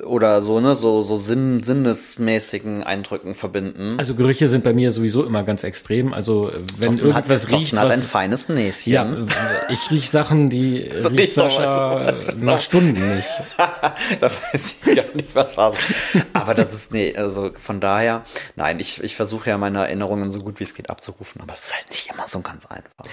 oder so, ne, so, so sinn, sinnesmäßigen Eindrücken verbinden. Also Gerüche sind bei mir sowieso immer ganz extrem. Also äh, wenn Thorsten hat- irgendwas Thorsten riecht, hat ein was feines Näschen. ja, äh, ich riech Sachen, die riecht riecht Sascha nach Stunden nicht. da weiß ich gar nicht, was war. Aber das ist, nee, also von daher, nein, ich, ich versuche ja meine Erinnerungen so gut wie es geht abzurufen, aber es ist halt nicht immer so ganz einfach.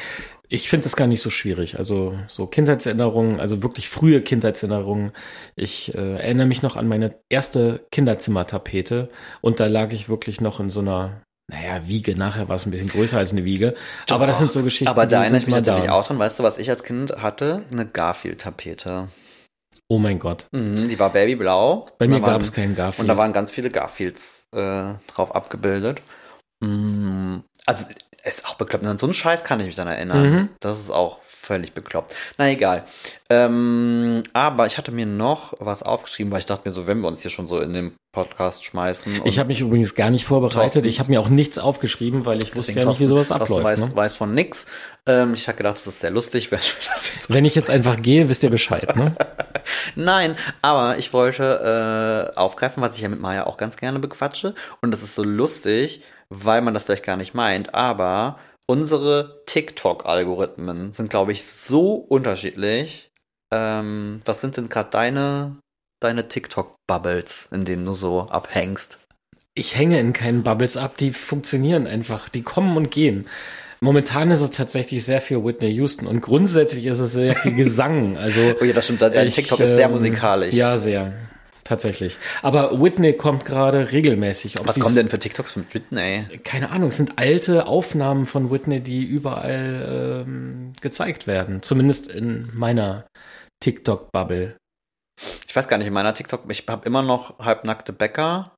Ich finde das gar nicht so schwierig. Also so Kindheitserinnerungen, also wirklich frühe Kindheitserinnerungen. Ich äh, erinnere mich noch an meine erste Kinderzimmertapete und da lag ich wirklich noch in so einer naja, Wiege, nachher war es ein bisschen größer als eine Wiege. Aber das sind so Geschichten, Aber da erinnere ich mich natürlich da. auch dran. Weißt du, was ich als Kind hatte? Eine Garfield-Tapete. Oh mein Gott. Mhm, die war babyblau. Bei mir gab es keinen Garfield. Und da waren ganz viele Garfields äh, drauf abgebildet. Mm, Also, ist auch bekloppt. An so einen Scheiß kann ich mich dann erinnern. Mhm. Das ist auch völlig bekloppt. Na egal. Ähm, aber ich hatte mir noch was aufgeschrieben, weil ich dachte mir so, wenn wir uns hier schon so in den Podcast schmeißen. ich habe mich übrigens gar nicht vorbereitet. Thorsten- Ich habe mir auch nichts aufgeschrieben, weil ich wusste ja nicht, wie sowas abläuft. Weiß, Ne? weiß von nix. Ähm, ich habe gedacht, das ist sehr lustig, wenn wir das jetzt Wenn ich jetzt einfach gehe, wisst ihr Bescheid. Ne? Nein, aber ich wollte äh, aufgreifen, was ich ja mit Maya auch ganz gerne bequatsche. Und das ist so lustig, weil man das vielleicht gar nicht meint, aber unsere TikTok-Algorithmen sind, glaube ich, so unterschiedlich. Ähm, was sind denn gerade deine, deine TikTok-Bubbles, in denen du so abhängst? Ich hänge in keinen Bubbles ab, die funktionieren einfach, die kommen und gehen. Momentan ist es tatsächlich sehr viel Whitney Houston und grundsätzlich ist es sehr viel Gesang. Also Oh ja, das stimmt, dein ich, TikTok ist sehr ähm, musikalisch. Ja, sehr. Tatsächlich. Aber Whitney kommt gerade regelmäßig. Ob Was kommen denn für TikToks von Whitney? Keine Ahnung, es sind alte Aufnahmen von Whitney, die überall ähm, gezeigt werden. Zumindest in meiner TikTok-Bubble. Ich weiß gar nicht, in meiner TikTok, ich habe immer noch halbnackte Bäcker.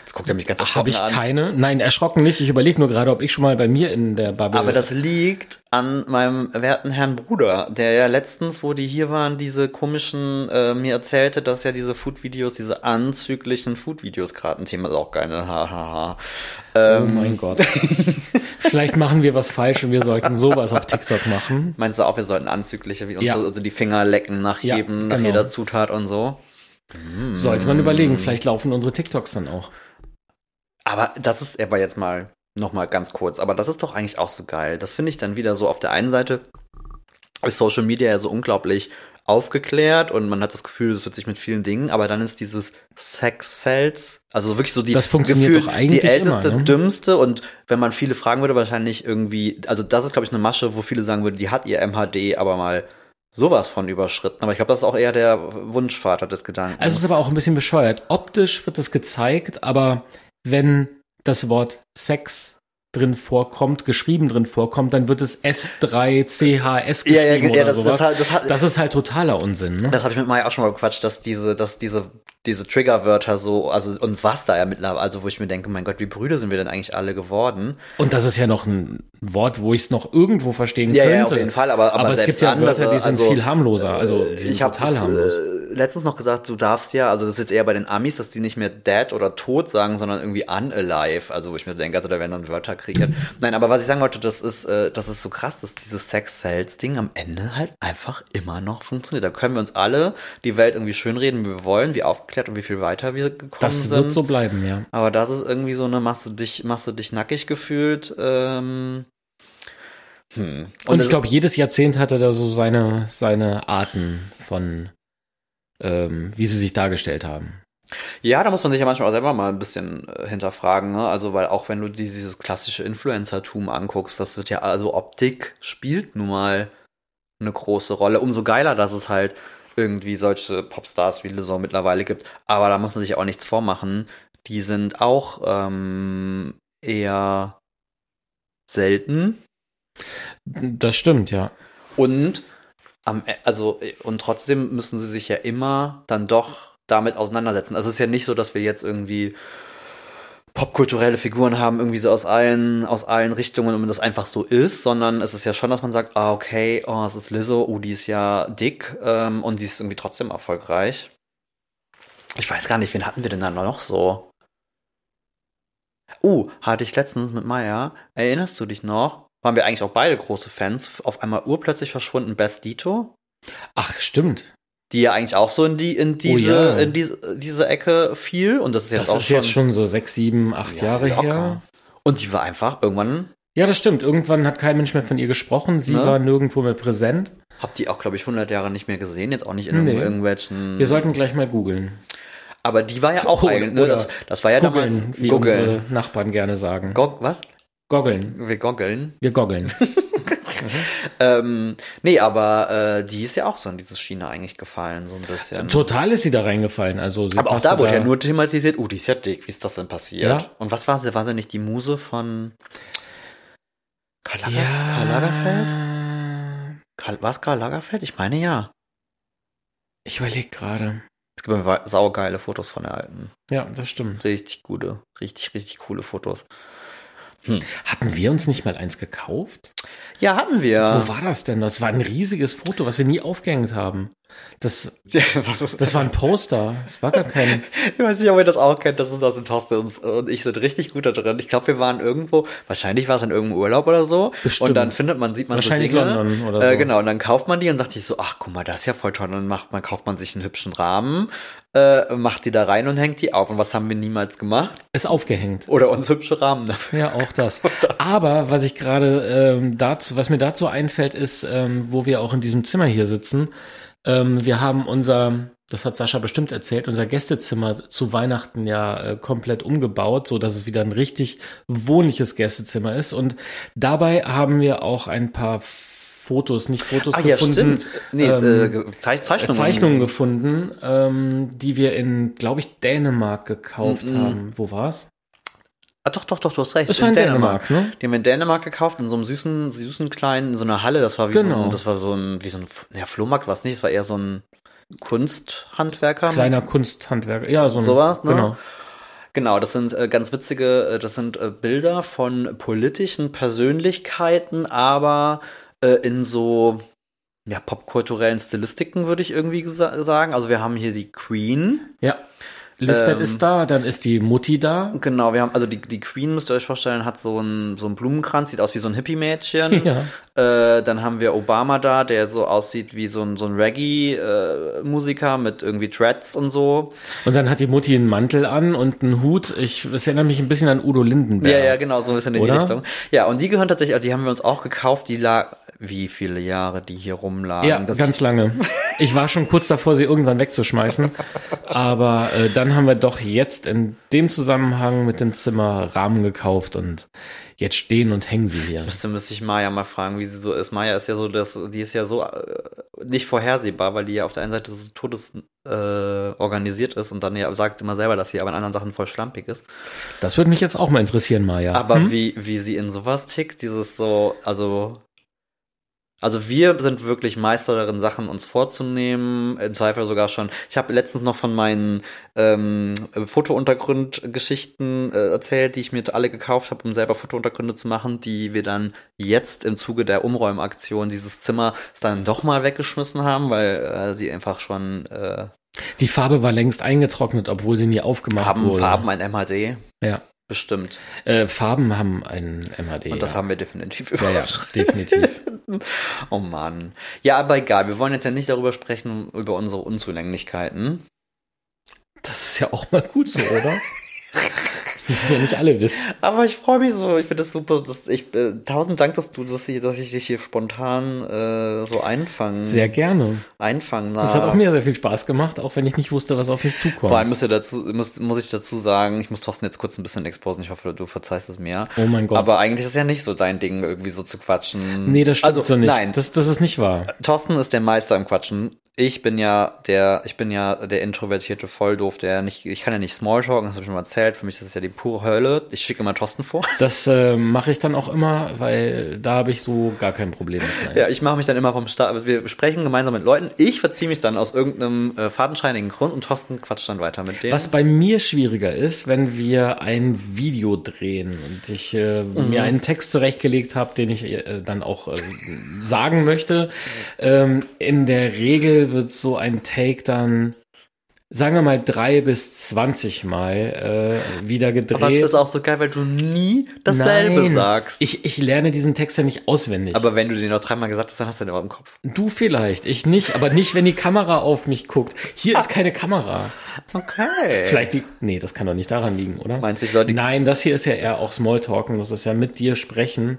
Jetzt guckt er mich ganz Habe erschrocken ich an. keine? Nein, erschrocken nicht. Ich überlege nur gerade, ob ich schon mal bei mir in der Bubble. Aber das liegt an meinem werten Herrn Bruder, der ja letztens, wo die hier waren, diese komischen, äh, mir erzählte, dass ja diese Food-Videos, diese anzüglichen Food-Videos gerade ein Thema ist, auch geil, ne? hahaha. oh Ähm, mein Gott. Vielleicht machen wir was falsch und wir sollten sowas auf TikTok machen. meinst du auch, wir sollten anzügliche, wie uns Ja. so, also die Finger lecken nach Ja, jedem, nach genau. jeder Zutat und so? Sollte man überlegen. Vielleicht laufen unsere TikToks dann auch. Aber das ist aber jetzt mal noch mal ganz kurz, aber das ist doch eigentlich auch so geil. Das finde ich dann wieder so auf der einen Seite ist Social Media ja so unglaublich aufgeklärt und man hat das Gefühl, es wird sich mit vielen Dingen, aber dann ist dieses Sex Cells, also wirklich so die Das funktioniert gefühlt doch eigentlich die älteste, immer, ne? dümmste und wenn man viele fragen würde, wahrscheinlich irgendwie, also das ist glaube ich eine Masche, wo viele sagen würden, die hat ihr MHD aber mal sowas von überschritten, aber ich glaube, das ist auch eher der Wunschvater des Gedankens. Also es ist aber auch ein bisschen bescheuert. Optisch wird es gezeigt, aber wenn das Wort Sex drin vorkommt, geschrieben drin vorkommt, dann wird es S3CHS Ja, ja, geschrieben ja, oder das- sowas. das hat- das hat- das ist halt totaler Unsinn. Ne? Das habe ich mit Maya auch schon mal gequatscht, dass diese, dass diese, diese Triggerwörter so, also und was da ja mittlerweile, also wo ich mir denke, mein Gott, wie Brüder sind wir denn eigentlich alle geworden? Und das ist ja noch ein Wort, wo ich es noch irgendwo verstehen Ja, könnte. ja, auf jeden Fall, aber- aber es selbst gibt ja andere, Wörter, die sind also, viel harmloser. Also die sind Ich total harmlos. äh, letztens noch gesagt, du darfst ja, also das ist jetzt eher bei den Amis, dass die nicht mehr dead oder tot sagen, sondern irgendwie unalive. Also wo ich mir denke, also da werden dann Wörter kreiert. Nein, aber was ich sagen wollte, das ist, äh, das ist so krass, dass dieses Sex Sales Ding am Ende halt einfach immer noch funktioniert. Da können wir uns alle die Welt irgendwie schönreden, wie wir wollen, wie aufgeklärt und wie viel weiter wir gekommen Das sind. wird so bleiben, ja. Aber das ist irgendwie so eine, machst du dich, machst du dich nackig gefühlt. Ähm, hm. Und, es- ich glaube, jedes Jahrzehnt hatte da so seine, seine Arten von, ähm, wie sie sich dargestellt haben. Ja, da muss man sich ja manchmal auch selber mal ein bisschen äh, hinterfragen, ne? Also, weil auch wenn du die, dieses klassische Influencertum anguckst, das wird ja, also Optik spielt nun mal eine große Rolle. Umso geiler, dass es halt irgendwie solche Popstars wie Lizzo mittlerweile gibt. Aber da muss man sich auch nichts vormachen. Die sind auch ähm, eher selten. Das stimmt, ja. Und am, E- also, und trotzdem müssen sie sich ja immer dann doch damit auseinandersetzen. Also es ist ja nicht so, dass wir jetzt irgendwie popkulturelle Figuren haben, irgendwie so aus allen, aus allen Richtungen und das einfach so ist, sondern es ist ja schon, dass man sagt, ah, okay, oh, es ist Lizzo, oh, die ist ja dick, ähm, und die ist irgendwie trotzdem erfolgreich. Ich weiß gar nicht, wen hatten wir denn da noch so? Oh, hatte ich letztens mit Maya, erinnerst du dich noch? Waren wir eigentlich auch beide große Fans, auf einmal urplötzlich verschwunden Beth Dito? Ach, stimmt. die ja eigentlich auch so in die in diese Oh ja. in diese, diese Ecke fiel und das ist jetzt Das auch ist schon, jetzt schon so sechs, sieben, acht Ja, Jahre locker. her. und die war einfach irgendwann Ja, das stimmt. Irgendwann hat kein Mensch mehr von ihr gesprochen. Sie Ne? war nirgendwo mehr präsent. hab die auch glaube ich 100 Jahre nicht mehr gesehen jetzt auch nicht in Nee. irgendwelchen Wir sollten gleich mal googeln. aber die war ja auch Oder- eigentlich ne, das, das war ja Goggeln, damals wie unsere Nachbarn gerne sagen. Gog, was Goggeln. wir goggeln Wir goggeln. ähm, nee, aber äh, die ist ja auch so in diese Schiene eigentlich gefallen, so ein bisschen. Total ist sie da reingefallen. Also sie aber auch da wurde ja nur thematisiert, oh, die ist ja dick, wie ist das denn passiert? Ja. Und was war sie? War sie nicht die Muse von Karl, Lager ja. Karl Lagerfeld? Karl, war es Karl Lagerfeld? Ich meine ja. Ich überlege gerade. Es gibt saugeile Fotos von der alten. Ja, das stimmt. Richtig gute, richtig, richtig coole Fotos. Hatten wir uns nicht mal eins gekauft? Ja, hatten wir. Wo war das denn? Das war ein riesiges Foto, was wir nie aufgehängt haben. Das, Ja, das, das war ein Poster. Das war gar kein. ich weiß nicht, ob ihr das auch kennt, das ist aus dem Thorsten und, ich sind richtig gut da drin. Ich glaube, wir waren irgendwo, wahrscheinlich war es in irgendeinem Urlaub oder so. Bestimmt. Und dann findet man, sieht man Wahrscheinlich so Dinge. London oder Äh, so. genau, und dann kauft man die und sagt sich so, ach guck mal, das ist ja voll toll. Und dann macht man, kauft man sich einen hübschen Rahmen, äh, macht die da rein und hängt die auf. Und was haben wir niemals gemacht? Ist aufgehängt. Oder uns hübsche Rahmen dafür. Ja, auch das. Aber was ich gerade ähm, dazu, was mir dazu einfällt, ist, ähm, wo wir auch in diesem Zimmer hier sitzen. Ähm, wir haben unser, das hat Sascha bestimmt erzählt, unser Gästezimmer zu Weihnachten ja äh, komplett umgebaut, so dass es wieder ein richtig wohnliches Gästezimmer ist. Und dabei haben wir auch ein paar Fotos, nicht Fotos Ah ja, gefunden, stimmt. Nee, ähm, äh, Zeich- Zeichnungen. Zeichnungen gefunden, ähm, die wir in, glaube ich, Dänemark gekauft Mhm. haben. Wo war's? Ah, doch, doch, doch, du hast recht. Das war in Dänemark, ne? Die haben in Dänemark gekauft, in so einem süßen, süßen kleinen, in so einer Halle. Das war wie Genau. so ein, das war so ein, wie so ein, ja, Flohmarkt war es nicht, das war eher so ein Kunsthandwerker. Kleiner Kunsthandwerker. Ja, so ein, Sowas, ne? Genau. Genau, das sind äh, ganz witzige, äh, das sind äh, Bilder von politischen Persönlichkeiten, aber äh, in so ja, popkulturellen Stilistiken, würde ich irgendwie sagen. Also wir haben hier die Queen. Ja. Lisbeth Ähm, ist da, dann ist die Mutti da. Genau, wir haben, also die, die Queen, müsst ihr euch vorstellen, hat so einen, so einen Blumenkranz, sieht aus wie so ein Hippie-Mädchen. Ja. Äh, dann haben wir Obama da, der so aussieht wie so ein, so ein Reggae-Musiker mit irgendwie Dreads und so. Und dann hat die Mutti einen Mantel an und einen Hut. Ich, es erinnert mich ein bisschen an Udo Lindenberg. Ja, ja, genau, so ein bisschen in Oder? die Richtung. Ja, und die gehören tatsächlich, die haben wir uns auch gekauft, die lag, wie viele Jahre die hier rumlagen. Ja, Das- ganz lange. Ich war schon kurz davor, sie irgendwann wegzuschmeißen. Aber äh, dann haben wir doch jetzt in dem Zusammenhang mit dem Zimmer Rahmen gekauft und jetzt stehen und hängen sie hier. Müsste, müsste ich Maya mal fragen, wie sie so ist. Maya ist ja so, dass, die ist ja so äh, nicht vorhersehbar, weil die ja auf der einen Seite so todes äh, organisiert ist und dann ja sagt immer selber, dass sie aber in anderen Sachen voll schlampig ist. Das würde mich jetzt auch mal interessieren, Maja. Aber Hm? wie, wie sie in sowas tickt, dieses so, also. Also wir sind wirklich Meister darin, Sachen uns vorzunehmen, im Zweifel sogar schon. Ich habe letztens noch von meinen ähm, Fotountergrundgeschichten äh, erzählt, die ich mir alle gekauft habe, um selber Fotountergründe zu machen, die wir dann jetzt im Zuge der Umräumaktion dieses Zimmers dann doch mal weggeschmissen haben, weil äh, sie einfach schon äh, Die Farbe war längst eingetrocknet, obwohl sie nie aufgemacht haben wurde. Farben ein MHD, Ja. bestimmt. Äh, Farben haben ein MHD. Und das ja. haben wir definitiv ja, ja, überschritten. definitiv. Oh Mann. Ja, aber egal. Wir wollen jetzt ja nicht darüber sprechen, über unsere Unzulänglichkeiten. Das ist ja auch mal gut so, oder? Müssen ja nicht alle wissen. Aber ich freue mich so. Ich finde das super. Dass ich, äh, tausend Dank, dass du, dass ich, dass ich dich hier spontan äh, so einfangen, Sehr gerne. einfangen Das hat auch mir sehr viel Spaß gemacht, auch wenn ich nicht wusste, was auf mich zukommt. Vor allem muss, ja dazu, muss, muss ich dazu sagen, ich muss Thorsten jetzt kurz ein bisschen exposen. Ich hoffe, du verzeihst es mir. Oh mein Gott. Aber eigentlich ist es ja nicht so dein Ding, irgendwie so zu quatschen. nee, das stimmt also, so nicht. Nein, Das, das ist nicht wahr. Thorsten ist der Meister im Quatschen. Ich bin ja der, ich bin ja der introvertierte Volldoof, der nicht, ich kann ja nicht Smalltalken, das habe ich schon mal erzählt. Für mich ist das ja die pure Hölle. Ich schicke immer Thorsten vor. Das äh, mache ich dann auch immer, weil da habe ich so gar kein Problem mit. Nein. Ja, ich mache mich dann immer vom Start. Wir sprechen gemeinsam mit Leuten. Ich verziehe mich dann aus irgendeinem äh, fadenscheinigen Grund und Thorsten quatscht dann weiter mit denen. Was bei mir schwieriger ist, wenn wir ein Video drehen und ich äh, Mhm. mir einen Text zurechtgelegt habe, den ich äh, dann auch äh, sagen möchte. Ähm, in der Regel wird so ein Take dann, sagen wir mal, drei bis zwanzig Mal äh, wieder gedreht. Aber es ist auch so geil, weil du nie dasselbe Nein, sagst. Ich, ich lerne diesen Text ja nicht auswendig. aber wenn du den noch dreimal gesagt hast, dann hast du den aber im Kopf. du vielleicht, ich nicht, aber nicht, wenn die Kamera auf mich guckt. Hier ist keine Kamera. Okay. Vielleicht die. Nee, das kann doch nicht daran liegen, oder? Meinst du, ich soll die. Nein, das hier ist ja eher auch Smalltalken, das ist ja mit dir sprechen.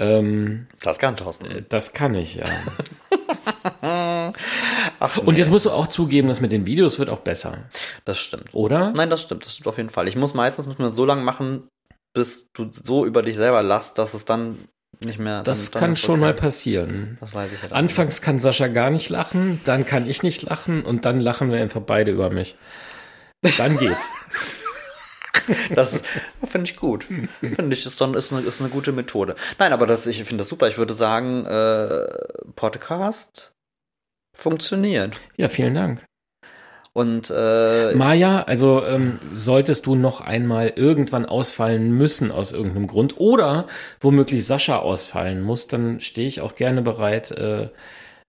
Ähm, Das kann Thorsten. das kann ich, ja. Ach, Und jetzt musst du auch zugeben, dass mit den Videos wird auch besser, das stimmt. oder? Nein, das stimmt, das stimmt auf jeden Fall. Ich muss meistens muss man so lange machen, bis du so über dich selber lachst, dass es dann nicht mehr. Das dann- dann kann schon okay. mal passieren. Das weiß ich dann. Anfangs kann Sascha gar nicht lachen, dann kann ich nicht lachen und dann lachen wir einfach beide über mich. Dann geht's. Das finde ich gut. Finde ich, ist, dann, ist, eine, ist eine gute Methode. Nein, aber das, ich finde das super. Ich würde sagen, äh, Podcast funktioniert. Ja, vielen Dank. Und äh, Maja, also ähm, solltest du noch einmal irgendwann ausfallen müssen aus irgendeinem Grund oder womöglich Sascha ausfallen muss, dann stehe ich auch gerne bereit, äh,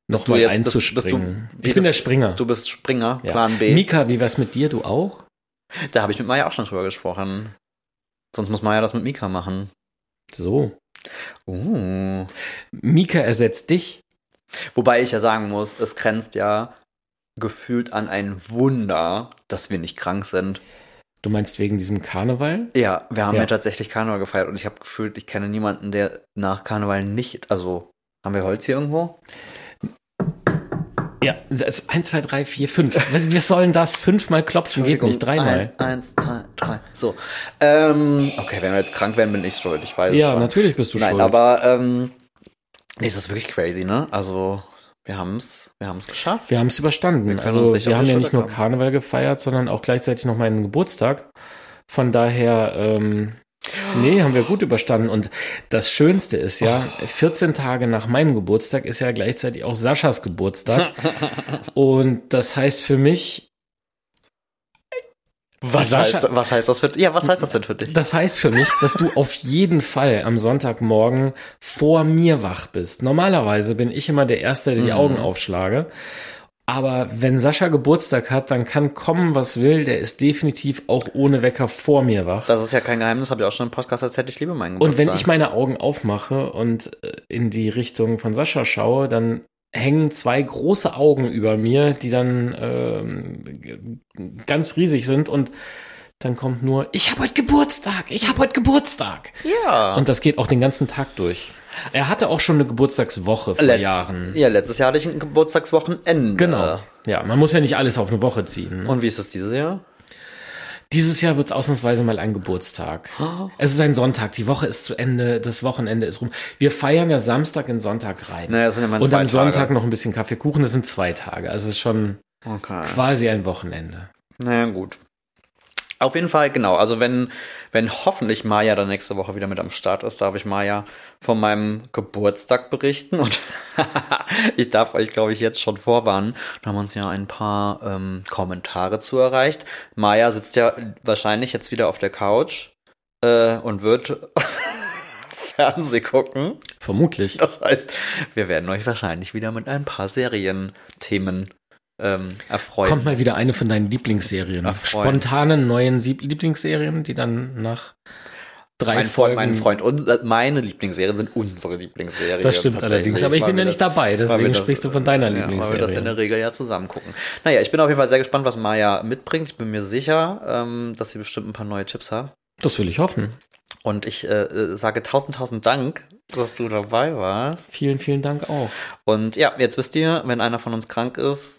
noch du mal jetzt- bist- einzuspringen. bist du- ich bin der Springer. du bist Springer, Ja. Plan B. Mika, wie wär's mit dir? Du auch? Da habe ich mit Maya auch schon drüber gesprochen. Sonst muss Maya das mit Mika machen. So. Uh. Mika ersetzt dich. Wobei ich ja sagen muss, es grenzt ja gefühlt an ein Wunder, dass wir nicht krank sind. Du meinst wegen diesem Karneval? Ja, wir haben ja, Ja. tatsächlich Karneval gefeiert und ich habe gefühlt, ich kenne niemanden, der nach Karneval nicht, also haben wir Holz hier irgendwo? Ja, das, eins, zwei, drei, vier, fünf. Was, wir sollen das fünfmal klopfen, geht nicht, dreimal. Ein, eins, zwei, drei. So. Ähm, okay, wenn wir jetzt krank werden, bin ich schuld. Ich weiß Ja, schon. natürlich bist du Nein, schuld. aber ähm, nee, es ist wirklich crazy, ne? Also wir haben es, wir haben es geschafft. Wir haben es überstanden. Wir also wir haben ja nicht nur. Karneval gefeiert, sondern auch gleichzeitig noch meinen Geburtstag. Von daher, ähm, nee, haben wir gut überstanden. Und das Schönste ist ja, 14 Tage nach meinem Geburtstag ist ja gleichzeitig auch Saschas Geburtstag. Und das heißt für mich, Was Sascha- heißt, was heißt das für Ja, was heißt das denn für dich? das heißt für mich, dass du auf jeden Fall am Sonntagmorgen vor mir wach bist. Normalerweise bin ich immer der Erste, der die Mhm. Augen aufschlage. Aber wenn Sascha Geburtstag hat, dann kann kommen, was will. Der ist definitiv auch ohne Wecker vor mir wach. Das ist ja kein Geheimnis, habe ich auch schon im Podcast erzählt, ich liebe meinen Und Geburtstag. wenn ich meine Augen aufmache und äh, in die Richtung von Sascha schaue, dann hängen zwei große Augen über mir, die dann ähm, ganz riesig sind und dann kommt nur, ich habe heute Geburtstag, ich habe heute Geburtstag. ja. Und das geht auch den ganzen Tag durch. Er hatte auch schon eine Geburtstagswoche vor Letz- Jahren. Ja, letztes Jahr hatte ich ein Geburtstagswochenende. Genau. Ja, man muss ja nicht alles auf eine Woche ziehen. Ne? Und wie ist es dieses Jahr? Dieses Jahr wird es ausnahmsweise mal ein Geburtstag. Es ist ein Sonntag, die Woche ist zu Ende, das Wochenende ist rum. Wir feiern ja Samstag in Sonntag rein. Naja, das sind ja meine Und am Sonntag Tage. noch ein bisschen Kaffeekuchen, das sind zwei Tage. Also es ist schon Okay. quasi ein Wochenende. Naja, gut. Auf jeden Fall, genau. Also wenn, wenn hoffentlich Maja dann nächste Woche wieder mit am Start ist, darf ich Maja von meinem Geburtstag berichten. Und ich darf euch, glaube ich, jetzt schon vorwarnen. Da haben uns ja ein paar ähm, Kommentare zu erreicht. Maja sitzt ja wahrscheinlich jetzt wieder auf der Couch äh, und wird Fernseh gucken. Vermutlich. Das heißt, wir werden euch wahrscheinlich wieder mit ein paar Serienthemen ähm, erfreuen. Kommt mal wieder eine von deinen Lieblingsserien. Erfreuen. Spontane neuen Sieb- Lieblingsserien, die dann nach drei mein Folgen. Freund, mein Freund und meine Lieblingsserien sind unsere Lieblingsserien. Das stimmt allerdings. Aber ich bin ja nicht das- dabei, deswegen das- sprichst du von deiner ja, Weil wir das in Lieblingsserie. der Regel ja zusammen gucken. Naja, ich bin auf jeden Fall sehr gespannt, was Maya mitbringt. Ich bin mir sicher, ähm, dass sie bestimmt ein paar neue Tipps hat. Das will ich hoffen. Und ich äh, äh, sage tausend, tausend Dank, dass du dabei warst. Vielen, vielen Dank auch. Und ja, jetzt wisst ihr, wenn einer von uns krank ist.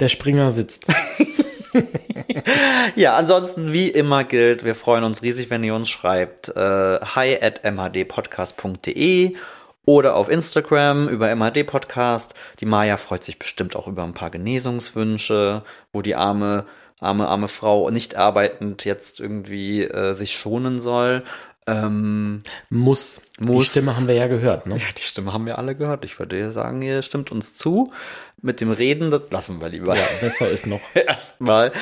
Der Springer sitzt. Ja, ansonsten, wie immer gilt, wir freuen uns riesig, wenn ihr uns schreibt. Äh, hi at mhdpodcast.de oder auf Instagram über MHD Podcast. Die Maja freut sich bestimmt auch über ein paar Genesungswünsche, wo die arme, arme, arme Frau nicht arbeitend jetzt irgendwie äh, sich schonen soll. Ähm, Muss. Muss. Die Stimme haben wir ja gehört, ne? ja, die Stimme haben wir alle gehört. Ich würde sagen, ihr stimmt uns zu. Mit dem Reden, das lassen wir lieber. Ja, besser ist noch. Erstmal.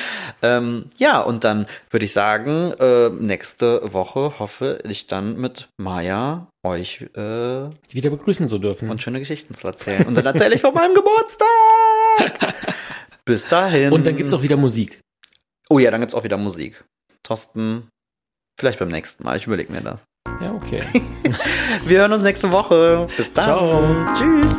Ähm, ja, und dann würde ich sagen, äh, nächste Woche hoffe ich dann mit Maya euch äh, Wieder begrüßen zu dürfen. und schöne Geschichten zu erzählen. Und dann erzähle ich von meinem Geburtstag. Bis dahin. Und dann gibt's auch wieder Musik. Oh ja, dann gibt's auch wieder Musik. Thorsten, vielleicht beim nächsten Mal. Ich überlege mir das. Ja, okay. Wir hören uns nächste Woche. Bis dann. Ciao. Tschüss.